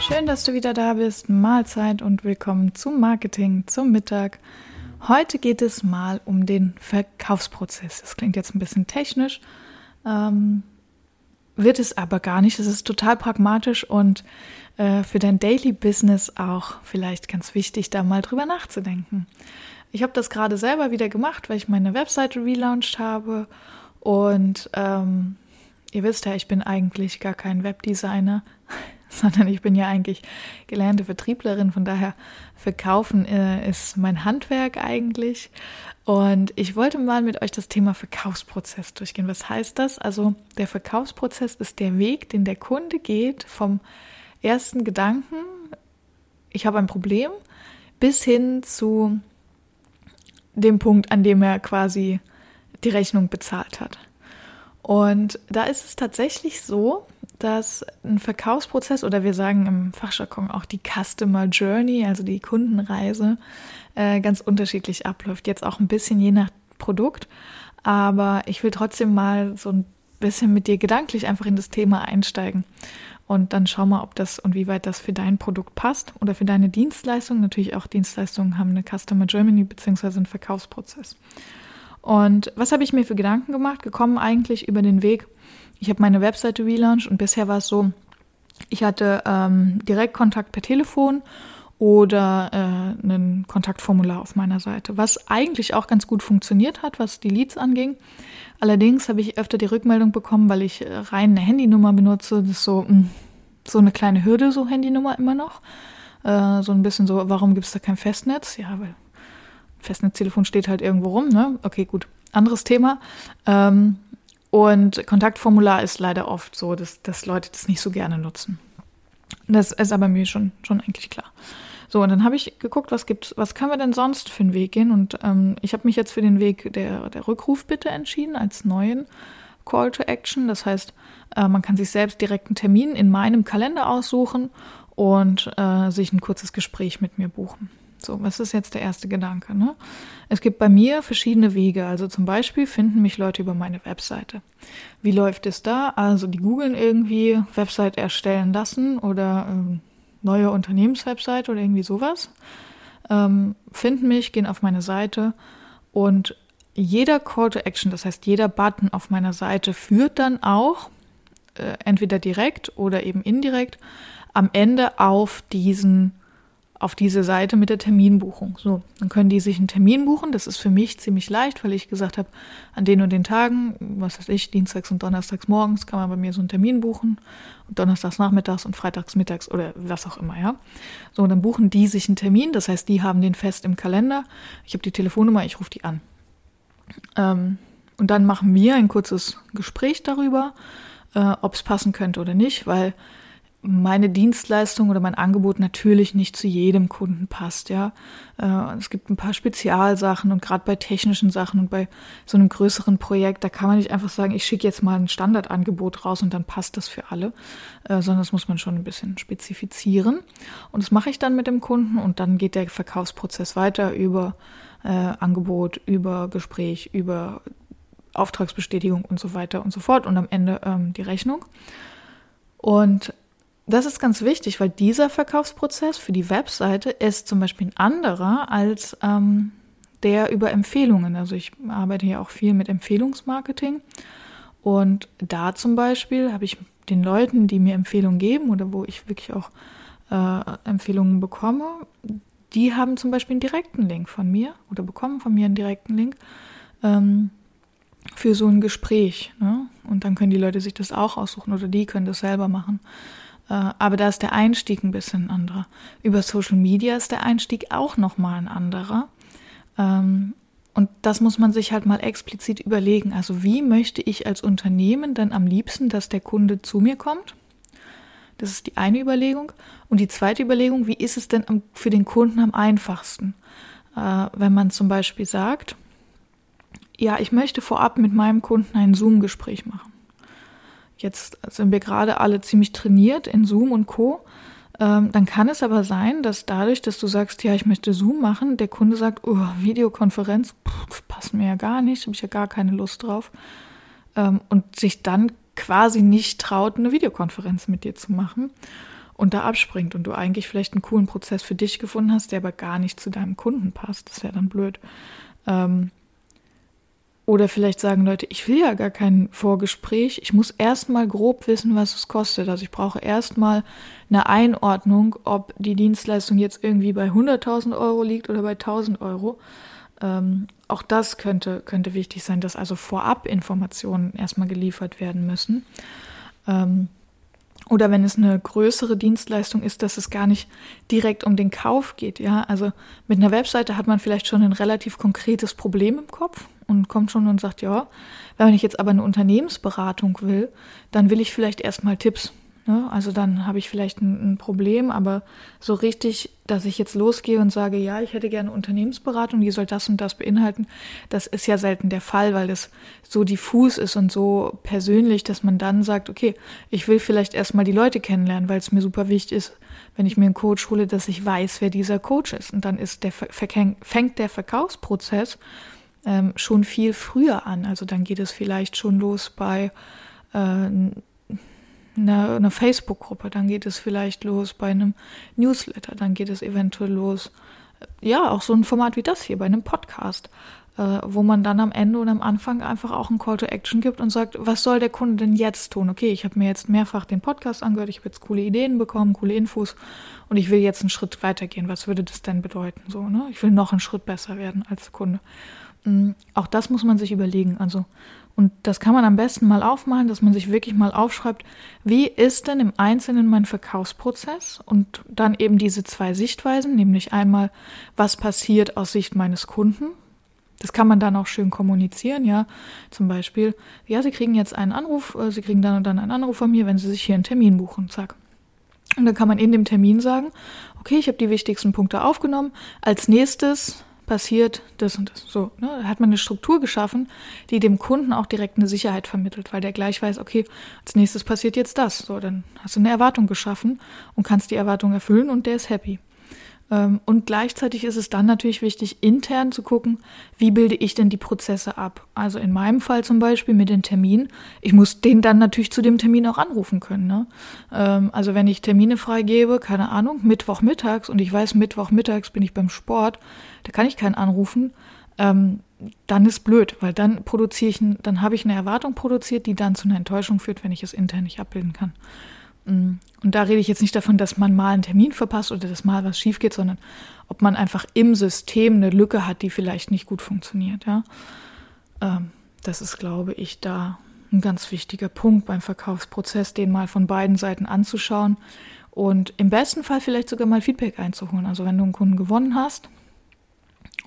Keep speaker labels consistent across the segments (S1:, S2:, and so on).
S1: Schön, dass du wieder da bist. Mahlzeit und willkommen zum Marketing zum Mittag. Heute geht es mal um den Verkaufsprozess. Das klingt jetzt ein bisschen technisch, ähm, wird es aber gar nicht. Es ist total pragmatisch und äh, für dein Daily Business auch vielleicht ganz wichtig, da mal drüber nachzudenken. Ich habe das gerade selber wieder gemacht, weil ich meine Webseite relaunched habe. Und ähm, ihr wisst ja, ich bin eigentlich gar kein Webdesigner, sondern ich bin ja eigentlich gelernte Vertrieblerin. Von daher verkaufen äh, ist mein Handwerk eigentlich. Und ich wollte mal mit euch das Thema Verkaufsprozess durchgehen. Was heißt das? Also der Verkaufsprozess ist der Weg, den der Kunde geht vom ersten Gedanken, ich habe ein Problem, bis hin zu dem Punkt, an dem er quasi die Rechnung bezahlt hat. Und da ist es tatsächlich so, dass ein Verkaufsprozess oder wir sagen im Fachjargon auch die Customer Journey, also die Kundenreise, äh, ganz unterschiedlich abläuft. Jetzt auch ein bisschen je nach Produkt, aber ich will trotzdem mal so ein bisschen mit dir gedanklich einfach in das Thema einsteigen. Und dann schau mal, ob das und wie weit das für dein Produkt passt oder für deine Dienstleistung. Natürlich auch Dienstleistungen haben eine Customer Germany beziehungsweise einen Verkaufsprozess. Und was habe ich mir für Gedanken gemacht? Gekommen eigentlich über den Weg. Ich habe meine Webseite relaunched und bisher war es so, ich hatte ähm, Direktkontakt per Telefon oder äh, ein Kontaktformular auf meiner Seite, was eigentlich auch ganz gut funktioniert hat, was die Leads anging. Allerdings habe ich öfter die Rückmeldung bekommen, weil ich äh, rein eine Handynummer benutze. Das ist so, mh, hm, so eine kleine Hürde, so Handynummer immer noch. Äh, so ein bisschen so, warum gibt es da kein Festnetz? Ja, weil Festnetztelefon steht halt irgendwo rum, ne? Okay, gut. Anderes Thema. Ähm, und Kontaktformular ist leider oft so, dass, dass Leute das nicht so gerne nutzen. Das ist aber mir schon, schon eigentlich klar. So, und dann habe ich geguckt, was gibt's, was können wir denn sonst für einen Weg gehen? Und ähm, ich habe mich jetzt für den Weg der, der Rückrufbitte entschieden als neuen Call to Action. Das heißt, äh, man kann sich selbst direkt einen Termin in meinem Kalender aussuchen und äh, sich ein kurzes Gespräch mit mir buchen. So, was ist jetzt der erste Gedanke? Ne? Es gibt bei mir verschiedene Wege. Also zum Beispiel finden mich Leute über meine Webseite. Wie läuft es da? Also die googeln irgendwie Website erstellen lassen oder ähm, neue Unternehmenswebsite oder irgendwie sowas, ähm, finden mich, gehen auf meine Seite und jeder Call to Action, das heißt jeder Button auf meiner Seite führt dann auch äh, entweder direkt oder eben indirekt am Ende auf diesen auf diese Seite mit der Terminbuchung. So, dann können die sich einen Termin buchen. Das ist für mich ziemlich leicht, weil ich gesagt habe, an den und den Tagen, was weiß ich, Dienstags und Donnerstags morgens kann man bei mir so einen Termin buchen und Donnerstags nachmittags und Freitags mittags oder was auch immer, ja. So, und dann buchen die sich einen Termin. Das heißt, die haben den fest im Kalender. Ich habe die Telefonnummer, ich rufe die an. Ähm, und dann machen wir ein kurzes Gespräch darüber, äh, ob es passen könnte oder nicht, weil meine Dienstleistung oder mein Angebot natürlich nicht zu jedem Kunden passt, ja. Äh, es gibt ein paar Spezialsachen und gerade bei technischen Sachen und bei so einem größeren Projekt, da kann man nicht einfach sagen, ich schicke jetzt mal ein Standardangebot raus und dann passt das für alle, äh, sondern das muss man schon ein bisschen spezifizieren. Und das mache ich dann mit dem Kunden und dann geht der Verkaufsprozess weiter über äh, Angebot, über Gespräch, über Auftragsbestätigung und so weiter und so fort und am Ende ähm, die Rechnung. Und das ist ganz wichtig, weil dieser Verkaufsprozess für die Webseite ist zum Beispiel ein anderer als ähm, der über Empfehlungen. Also ich arbeite ja auch viel mit Empfehlungsmarketing. Und da zum Beispiel habe ich den Leuten, die mir Empfehlungen geben oder wo ich wirklich auch äh, Empfehlungen bekomme, die haben zum Beispiel einen direkten Link von mir oder bekommen von mir einen direkten Link ähm, für so ein Gespräch. Ne? Und dann können die Leute sich das auch aussuchen oder die können das selber machen. Äh, aber da ist der Einstieg ein bisschen anderer. Über Social Media ist der Einstieg auch nochmal ein anderer. Ähm, und das muss man sich halt mal explizit überlegen. Also wie möchte ich als Unternehmen denn am liebsten, dass der Kunde zu mir kommt? Das ist die eine Überlegung. Und die zweite Überlegung, wie ist es denn für den Kunden am einfachsten? Äh, wenn man zum Beispiel sagt, ja, ich möchte vorab mit meinem Kunden ein Zoom-Gespräch machen. Jetzt sind wir gerade alle ziemlich trainiert in Zoom und Co. Ähm, dann kann es aber sein, dass dadurch, dass du sagst, ja, ich möchte Zoom machen, der Kunde sagt, oh, Videokonferenz, pff, passt mir ja gar nicht, habe ich ja gar keine Lust drauf. Ähm, und sich dann quasi nicht traut, eine Videokonferenz mit dir zu machen und da abspringt und du eigentlich vielleicht einen coolen Prozess für dich gefunden hast, der aber gar nicht zu deinem Kunden passt. Das wäre dann blöd. Ähm, oder vielleicht sagen Leute, ich will ja gar kein Vorgespräch. Ich muss erstmal grob wissen, was es kostet. Also ich brauche erstmal eine Einordnung, ob die Dienstleistung jetzt irgendwie bei 100.000 Euro liegt oder bei 1.000 Euro. Ähm, auch das könnte, könnte wichtig sein, dass also vorab Informationen erstmal geliefert werden müssen. Ähm, oder wenn es eine größere Dienstleistung ist, dass es gar nicht direkt um den Kauf geht. Ja, also mit einer Webseite hat man vielleicht schon ein relativ konkretes Problem im Kopf und kommt schon und sagt, ja, wenn ich jetzt aber eine Unternehmensberatung will, dann will ich vielleicht erstmal Tipps. Ne? Also dann habe ich vielleicht ein, ein, Problem, aber so richtig, dass ich jetzt losgehe und sage, ja, ich hätte gerne Unternehmensberatung, die soll das und das beinhalten, das ist ja selten der Fall, weil das so diffus ist und so persönlich, dass man dann sagt, okay, ich will vielleicht erstmal die Leute kennenlernen, weil es mir super wichtig ist, wenn ich mir einen Coach hole, dass ich weiß, wer dieser Coach ist. Und dann ist der, fängt der Verkaufsprozess ähm, schon viel früher an. Also dann geht es vielleicht schon los bei äh, einer, einer Facebook-Gruppe, dann geht es vielleicht los bei einem Newsletter, dann geht es eventuell los, äh, ja, auch so ein Format wie das hier, bei einem Podcast, äh, wo man dann am Ende und am Anfang einfach auch ein Call to Action gibt und sagt, was soll der Kunde denn jetzt tun? Okay, ich habe mir jetzt mehrfach den Podcast angehört, ich habe jetzt coole Ideen bekommen, coole Infos und ich will jetzt einen Schritt weitergehen. Was würde das denn bedeuten? So, ne? Ich will noch einen Schritt besser werden als Kunde. Mm, auch das muss man sich überlegen. Also, und das kann man am besten mal aufmalen, dass man sich wirklich mal aufschreibt, wie ist denn im Einzelnen mein Verkaufsprozess und dann eben diese zwei Sichtweisen, nämlich einmal, was passiert aus Sicht meines Kunden. Das kann man dann auch schön kommunizieren, ja. Zum Beispiel, ja, Sie kriegen jetzt einen Anruf, äh, Sie kriegen dann und dann einen Anruf von mir, wenn Sie sich hier einen Termin buchen, zack. Und dann kann man in dem Termin sagen, okay, ich habe die wichtigsten Punkte aufgenommen. Als nächstes passiert das und das. So, ne? Da hat man eine Struktur geschaffen, die dem Kunden auch direkt eine Sicherheit vermittelt, weil der gleich weiß, okay, als nächstes passiert jetzt das. So, dann hast du eine Erwartung geschaffen und kannst die Erwartung erfüllen und der ist happy. Ähm, und gleichzeitig ist es dann natürlich wichtig, intern zu gucken, wie bilde ich denn die Prozesse ab. Also in meinem Fall zum Beispiel mit den Terminen. Ich muss den dann natürlich zu dem Termin auch anrufen können. Ne? Ähm, also wenn ich Termine freigebe, keine Ahnung, Mittwochmittags und ich weiß, Mittwochmittags bin ich beim Sport, da kann ich keinen anrufen. Ähm, dann ist blöd, weil dann produziere ich, dann habe ich eine Erwartung produziert, die dann zu einer Enttäuschung führt, wenn ich es intern nicht abbilden kann. Mm. Und da rede ich jetzt nicht davon, dass man mal einen Termin verpasst oder dass mal was schief geht, sondern ob man einfach im System eine Lücke hat, die vielleicht nicht gut funktioniert. Ja? Ähm, das ist, glaube ich, da ein ganz wichtiger Punkt beim Verkaufsprozess, den mal von beiden Seiten anzuschauen und im besten Fall vielleicht sogar mal Feedback einzuholen. Also wenn du einen Kunden gewonnen hast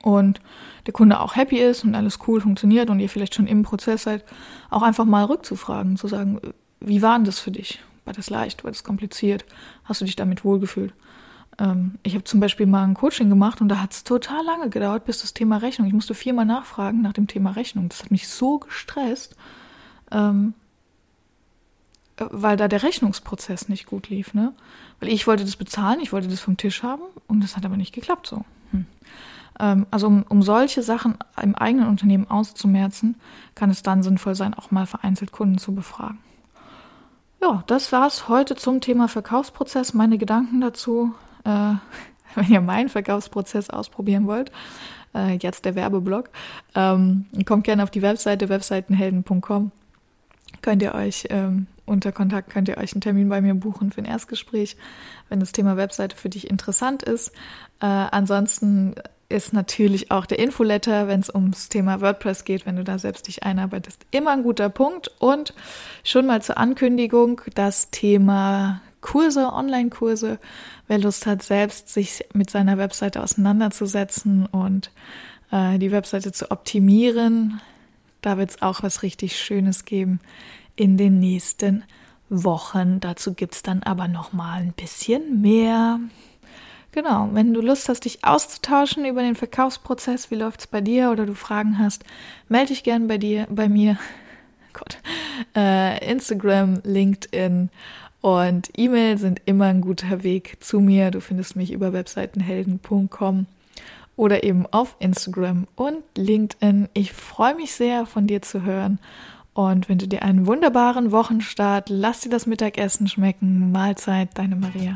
S1: und der Kunde auch happy ist und alles cool funktioniert und ihr vielleicht schon im Prozess seid, auch einfach mal rückzufragen, zu sagen, wie war denn das für dich? War das leicht? War das kompliziert? Hast du dich damit wohlgefühlt? Ähm, ich habe zum Beispiel mal ein Coaching gemacht und da hat es total lange gedauert, bis das Thema Rechnung. Ich musste viermal nachfragen nach dem Thema Rechnung. Das hat mich so gestresst, ähm, weil da der Rechnungsprozess nicht gut lief. Ne? Weil ich wollte das bezahlen, ich wollte das vom Tisch haben und das hat aber nicht geklappt so. Hm. Ähm, also um, um solche Sachen im eigenen Unternehmen auszumerzen, kann es dann sinnvoll sein, auch mal vereinzelt Kunden zu befragen. Ja, das war's heute zum Thema Verkaufsprozess. Meine Gedanken dazu. Äh, wenn ihr meinen Verkaufsprozess ausprobieren wollt, äh, jetzt der Werbeblock, ähm, kommt gerne auf die Webseite webseitenhelden.com. Könnt ihr euch ähm, unter Kontakt könnt ihr euch einen Termin bei mir buchen für ein Erstgespräch, wenn das Thema Webseite für dich interessant ist. Äh, ansonsten ist natürlich auch der Infoletter, wenn es ums Thema WordPress geht, wenn du da selbst dich einarbeitest, immer ein guter Punkt. Und schon mal zur Ankündigung, das Thema Kurse, Online-Kurse. Wer Lust hat, selbst sich mit seiner Webseite auseinanderzusetzen und äh, die Webseite zu optimieren, da wird es auch was richtig Schönes geben in den nächsten Wochen. Dazu gibt es dann aber noch mal ein bisschen mehr. Genau, wenn du Lust hast, dich auszutauschen über den Verkaufsprozess, wie läuft es bei dir oder du Fragen hast, melde dich gern bei dir, bei mir. Gott. Äh, Instagram, LinkedIn und E-Mail sind immer ein guter Weg zu mir. Du findest mich über webseitenhelden.com oder eben auf Instagram und LinkedIn. Ich freue mich sehr, von dir zu hören und wünsche dir einen wunderbaren Wochenstart. Lass dir das Mittagessen schmecken. Mahlzeit, deine Maria.